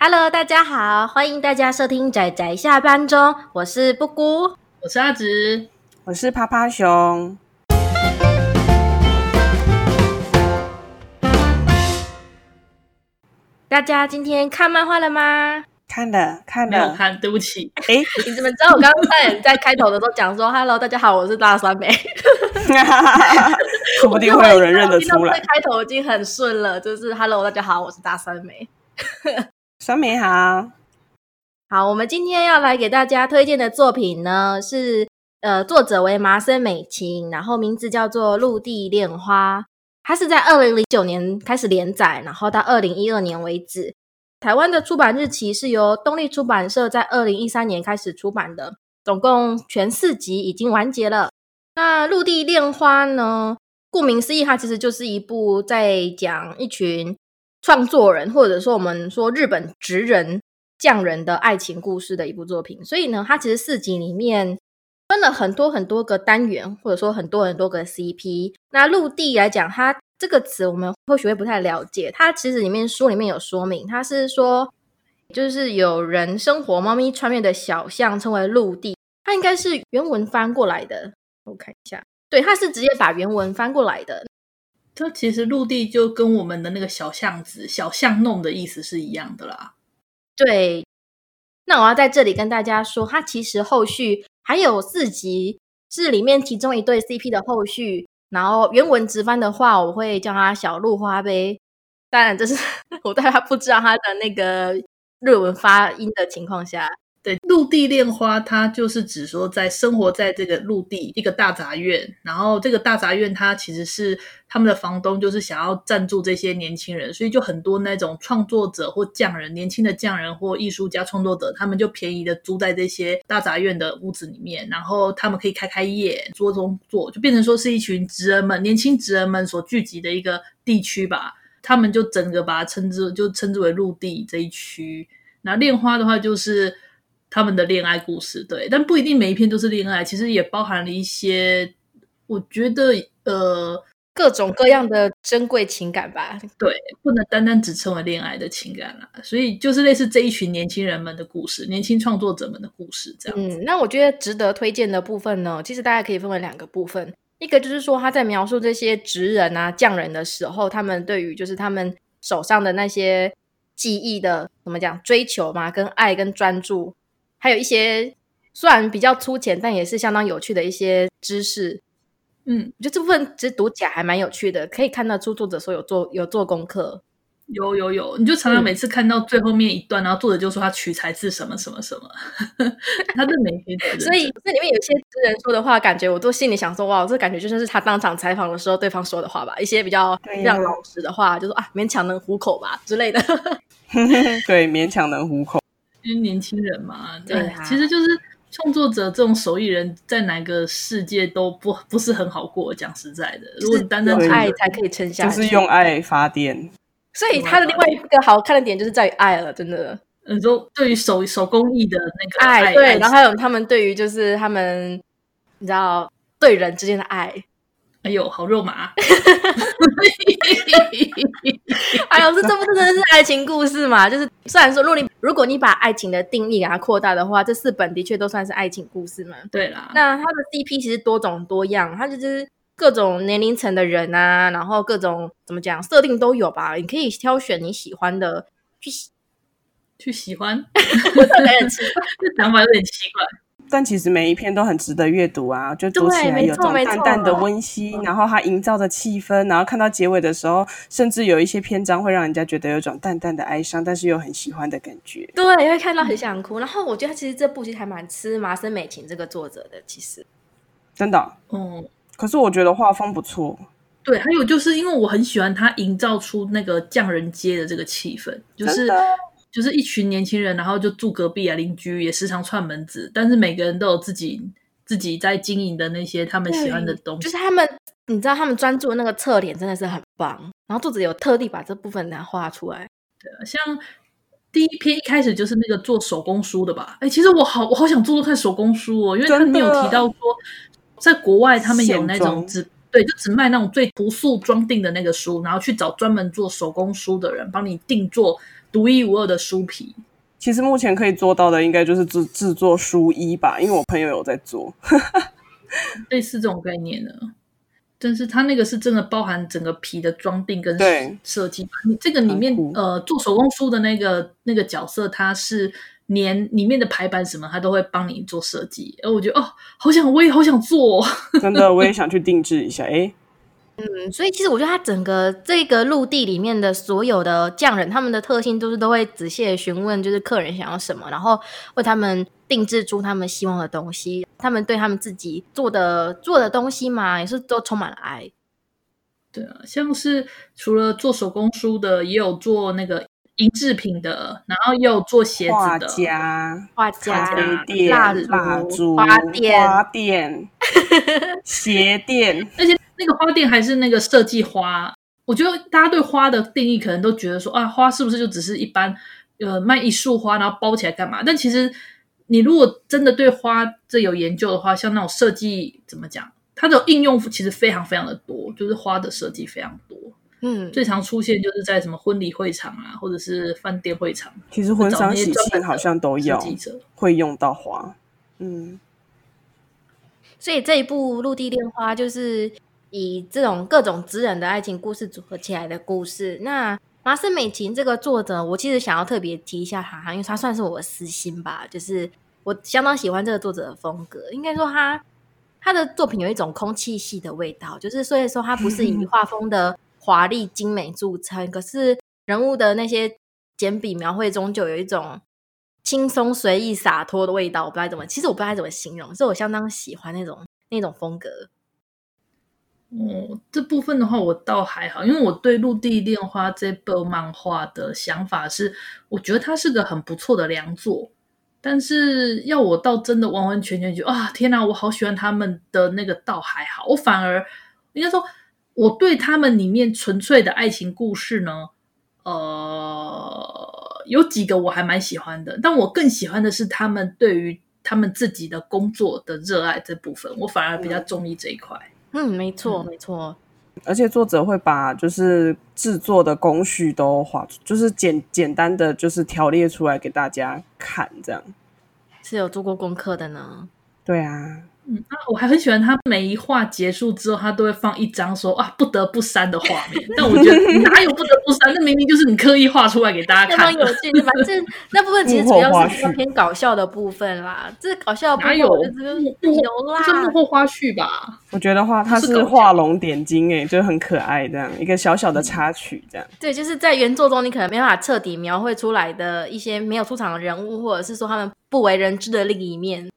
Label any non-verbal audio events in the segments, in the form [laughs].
Hello，大家好，欢迎大家收听仔仔下班中，我是布姑，我是阿直，我是趴趴熊。大家今天看漫画了吗？看了，看了。没有看，对不起。哎，你怎么知道我刚刚在在开头的时候讲说 [laughs] “Hello，大家好，我是大酸梅”？[laughs] 说不定会有人认得出来。开头已经很顺了，就是 “Hello，大家好，我是大酸梅”。[laughs] 酸梅好，好，我们今天要来给大家推荐的作品呢，是呃，作者为麻生美晴，然后名字叫做《陆地恋花》，它是在二零零九年开始连载，然后到二零一二年为止。台湾的出版日期是由东立出版社在二零一三年开始出版的，总共全四集已经完结了。那《陆地恋花》呢，顾名思义，它其实就是一部在讲一群。创作人，或者说我们说日本职人匠人的爱情故事的一部作品，所以呢，它其实四集里面分了很多很多个单元，或者说很多很多个 CP。那陆地来讲，它这个词我们或许会不太了解，它其实里面书里面有说明，它是说就是有人生活猫咪穿越的小巷称为陆地，它应该是原文翻过来的，我看一下，对，它是直接把原文翻过来的。它其实陆地就跟我们的那个小巷子、小巷弄的意思是一样的啦。对，那我要在这里跟大家说，它其实后续还有四集，是里面其中一对 CP 的后续。然后原文直翻的话，我会叫它小鹿花呗。当然，这是 [laughs] 我在他不知道他的那个日文发音的情况下。对，陆地恋花，它就是指说在生活在这个陆地一个大杂院，然后这个大杂院它其实是他们的房东，就是想要赞助这些年轻人，所以就很多那种创作者或匠人，年轻的匠人或艺术家创作者，他们就便宜的租在这些大杂院的屋子里面，然后他们可以开开业，做工作，就变成说是一群职人们、年轻职人们所聚集的一个地区吧。他们就整个把它称之就称之为陆地这一区。那恋花的话就是。他们的恋爱故事，对，但不一定每一篇都是恋爱，其实也包含了一些，我觉得呃，各种各样的珍贵情感吧。对，不能单单只称为恋爱的情感啦。所以就是类似这一群年轻人们的故事，年轻创作者们的故事这样。嗯，那我觉得值得推荐的部分呢，其实大家可以分为两个部分，一个就是说他在描述这些职人啊、匠人的时候，他们对于就是他们手上的那些技艺的怎么讲追求嘛，跟爱跟专注。还有一些虽然比较粗浅，但也是相当有趣的一些知识。嗯，我觉得这部分其实读起来还蛮有趣的，可以看得出作者说有做有做功课。有有有，你就常常每次看到最后面一段，嗯、然后作者就说他取材自什么什么什么，[laughs] 他的每篇。所以这里面有些诗人说的话，感觉我都心里想说，哇，这感觉就像是他当场采访的时候对方说的话吧，一些比较非常老实的话，就说啊，勉强能糊口吧之类的。[laughs] [laughs] 对，勉强能糊口。因为年轻人嘛，对，对啊、其实就是创作者这种手艺人，在哪个世界都不不是很好过。讲实在的，如果单单爱才可以撑下去，就是用爱发电。所以他的另外一个好看的点就是在于爱了，真的。你说对于手手工艺的那个爱，爱对，然后还有他们对于就是他们，你知道对人之间的爱。哎呦，好肉麻！[laughs] 哎呦，这这不真的是爱情故事嘛？就是虽然说，如果你如果你把爱情的定义给它扩大的话，这四本的确都算是爱情故事嘛。对啦，那它的 CP 其实多种多样，它就是各种年龄层的人啊，然后各种怎么讲设定都有吧。你可以挑选你喜欢的去喜去喜欢，[laughs] [laughs] 这想法有点奇怪。但其实每一篇都很值得阅读啊，就读起来有种淡淡的温馨，然后它营造的气氛，然后看到结尾的时候，甚至有一些篇章会让人家觉得有种淡淡的哀伤，但是又很喜欢的感觉。对，因为看到很想哭。然后我觉得其实这部其实还蛮吃麻生美晴这个作者的，其实真的，嗯。可是我觉得画风不错。对，还有就是因为我很喜欢他营造出那个匠人街的这个气氛，就是。就是一群年轻人，然后就住隔壁啊，邻居也时常串门子，但是每个人都有自己自己在经营的那些他们喜欢的东西。就是他们，你知道，他们专注的那个侧脸真的是很棒。然后作者有特地把这部分给画出来。对啊，像第一篇一开始就是那个做手工书的吧？哎，其实我好我好想做做看手工书哦，因为他没有提到说，在国外他们有那种只对，就只卖那种最朴素装订的那个书，然后去找专门做手工书的人帮你定做。独一无二的书皮。其实目前可以做到的，应该就是制制作书衣吧，因为我朋友有在做，[laughs] 类似这种概念呢。但是它那个是真的包含整个皮的装订跟设计。你这个里面呃，做手工书的那个那个角色，他是连里面的排版什么，他都会帮你做设计。而我觉得哦，好想，我也好想做，[laughs] 真的，我也想去定制一下。哎。嗯，所以其实我觉得他整个这个陆地里面的所有的匠人，他们的特性都是都会仔细的询问，就是客人想要什么，然后为他们定制出他们希望的东西。他们对他们自己做的做的东西嘛，也是都充满了爱。对啊，像是除了做手工书的，也有做那个银制品的，然后也有做鞋子的画家、画家、蜡烛、蜡烛、花店、花店、[laughs] 鞋店，而且。那个花店还是那个设计花，我觉得大家对花的定义可能都觉得说啊，花是不是就只是一般呃卖一束花然后包起来干嘛？但其实你如果真的对花这有研究的话，像那种设计怎么讲，它的应用其实非常非常的多，就是花的设计非常多。嗯，最常出现就是在什么婚礼会场啊，或者是饭店会场，其实婚丧喜庆好像都有会用到花。嗯，所以这一部《陆地恋花》就是。以这种各种职人的爱情故事组合起来的故事，那麻生美琴这个作者，我其实想要特别提一下他，因为他算是我的私心吧，就是我相当喜欢这个作者的风格。应该说他他的作品有一种空气系的味道，就是虽然说他不是以画风的华丽精美著称，可是人物的那些简笔描绘中就有一种轻松随意洒脱的味道。我不知道怎么，其实我不知道怎么形容，是我相当喜欢那种那种风格。哦，这部分的话我倒还好，因为我对《陆地恋花》这部漫画的想法是，我觉得它是个很不错的良作。但是要我到真的完完全全就啊，天哪，我好喜欢他们的那个倒还好，我反而应该说，我对他们里面纯粹的爱情故事呢，呃，有几个我还蛮喜欢的，但我更喜欢的是他们对于他们自己的工作的热爱这部分，我反而比较中意这一块。嗯嗯，没错，没错。而且作者会把就是制作的工序都画出，就是简简单的就是条列出来给大家看，这样是有做过功课的呢。对啊。嗯，啊，我还很喜欢他每一话结束之后，他都会放一张说啊不得不删的画面。但我觉得 [laughs] 哪有不得不删？那明明就是你刻意画出来给大家看。有趣，反正 [laughs] 那部分其实主要是偏搞笑的部分啦。这搞笑的部分有有啦，是幕后花絮吧？我觉得话它是画龙点睛，哎，就很可爱，这样一个小小的插曲，这样。对，就是在原作中你可能没办法彻底描绘出来的一些没有出场的人物，或者是说他们不为人知的另一面，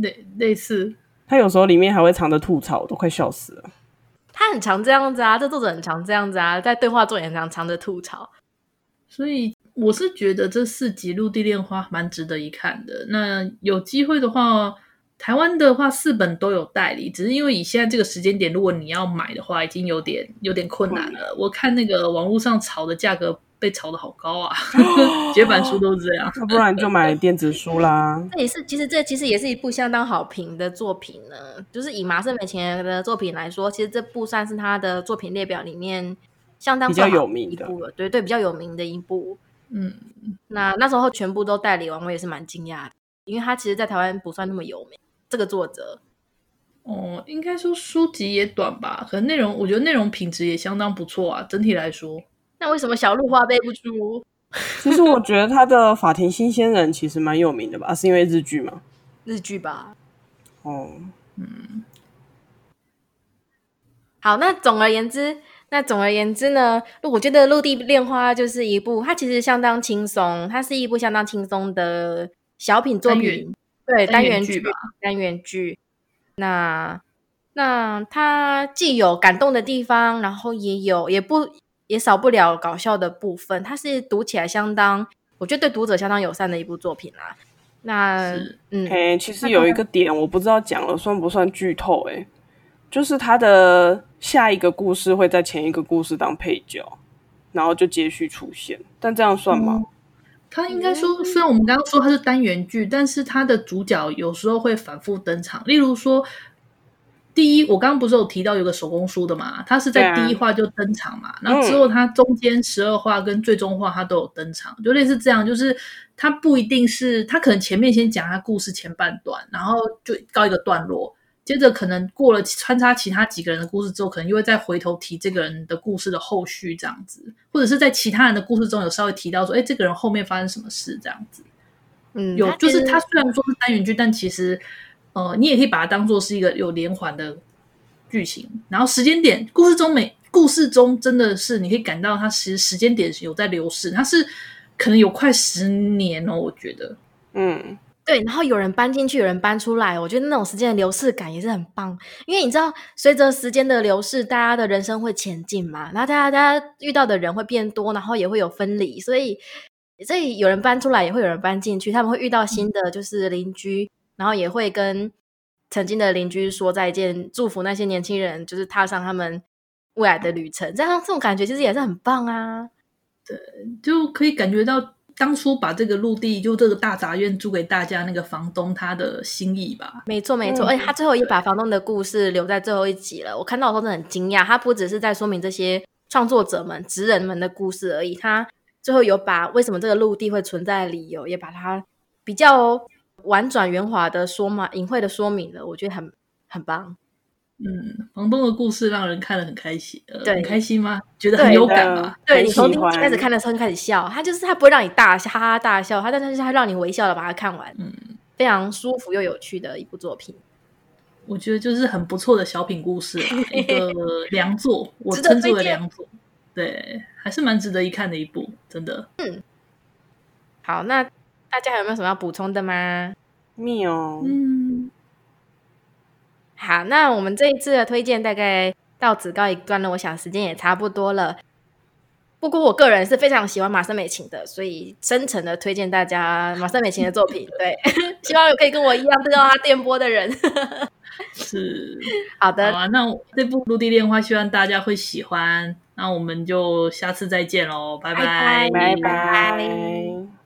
类类似。他有时候里面还会藏着吐槽，我都快笑死了。他很常这样子啊，这作者很常这样子啊，在对话中也很常藏着吐槽。所以我是觉得这四集《陆地恋花》蛮值得一看的。那有机会的话，台湾的话四本都有代理，只是因为以现在这个时间点，如果你要买的话，已经有点有点困难了。我看那个网络上炒的价格。被炒的好高啊！[laughs] 绝版书都是这样，那不然就买电子书啦。这也是，其实这其实也是一部相当好评的作品呢。就是以麻生美琴的作品来说，其实这部算是他的作品列表里面相当比较有名的一部了。对对，比较有名的一部。嗯，那那时候全部都代理完，我也是蛮惊讶的，因为他其实，在台湾不算那么有名。这个作者，哦，应该说书籍也短吧，可能内容，我觉得内容品质也相当不错啊，整体来说。那为什么小鹿花背不出？[laughs] 其实我觉得他的《法庭新鲜人》其实蛮有名的吧？是因为日剧吗？日剧吧。哦，嗯。好，那总而言之，那总而言之呢，我觉得《陆地恋花》就是一部，它其实相当轻松，它是一部相当轻松的小品作品，对，单元剧吧，单元剧。那那它既有感动的地方，然后也有也不。也少不了搞笑的部分，它是读起来相当，我觉得对读者相当友善的一部作品啦。那嗯，嘿，其实有一个点我不知道讲了算不算剧透，诶，就是它的下一个故事会在前一个故事当配角，然后就接续出现，但这样算吗？他、嗯、应该说，虽然我们刚刚说它是单元剧，但是它的主角有时候会反复登场，例如说。第一，我刚刚不是有提到有个手工书的嘛？他是在第一话就登场嘛，啊、然后之后他中间十二话跟最终话他都有登场，嗯、就类似这样，就是他不一定是他可能前面先讲他故事前半段，然后就告一个段落，接着可能过了穿插其他几个人的故事之后，可能又会再回头提这个人的故事的后续这样子，或者是在其他人的故事中有稍微提到说，哎，这个人后面发生什么事这样子。嗯，有就是他虽然说是单元剧，但其实。呃，你也可以把它当做是一个有连环的剧情，然后时间点，故事中每故事中真的是你可以感到它其实时间点有在流逝，它是可能有快十年哦，我觉得，嗯，对，然后有人搬进去，有人搬出来，我觉得那种时间的流逝感也是很棒，因为你知道，随着时间的流逝，大家的人生会前进嘛，然后大家大家遇到的人会变多，然后也会有分离，所以所以有人搬出来，也会有人搬进去，他们会遇到新的就是邻居。嗯然后也会跟曾经的邻居说再见，祝福那些年轻人，就是踏上他们未来的旅程。这样这种感觉其实也是很棒啊。对，就可以感觉到当初把这个陆地，就这个大杂院租给大家那个房东他的心意吧。没错，没错。而且他最后也把房东的故事留在最后一集了。我看到的时候真的很惊讶，他不只是在说明这些创作者们、职人们的故事而已，他最后有把为什么这个陆地会存在的理由，也把它比较。婉转圆滑的说嘛，隐晦的说明了，我觉得很很棒。嗯，房东的故事让人看了很开心，呃、对，很开心吗？觉得很有感吗？对，你从第一集开始看的时候就开始笑，他就是他不会让你大笑，哈哈大笑，他但是他让你微笑的把它看完，嗯，非常舒服又有趣的一部作品。我觉得就是很不错的小品故事，一个良作，我称之为良作，[laughs] 对，还是蛮值得一看的一部，真的。嗯，好，那。大家还有没有什么要补充的吗？没有。嗯，好，那我们这一次的推荐大概到此告一段落，我想时间也差不多了。不过我个人是非常喜欢马生美琴的，所以深诚的推荐大家马生美琴的作品。[laughs] 对，希望有可以跟我一样知道他电波的人。是，[laughs] 好的。好啊，那这部《陆地恋花》希望大家会喜欢。那我们就下次再见喽，拜拜，拜拜。拜拜。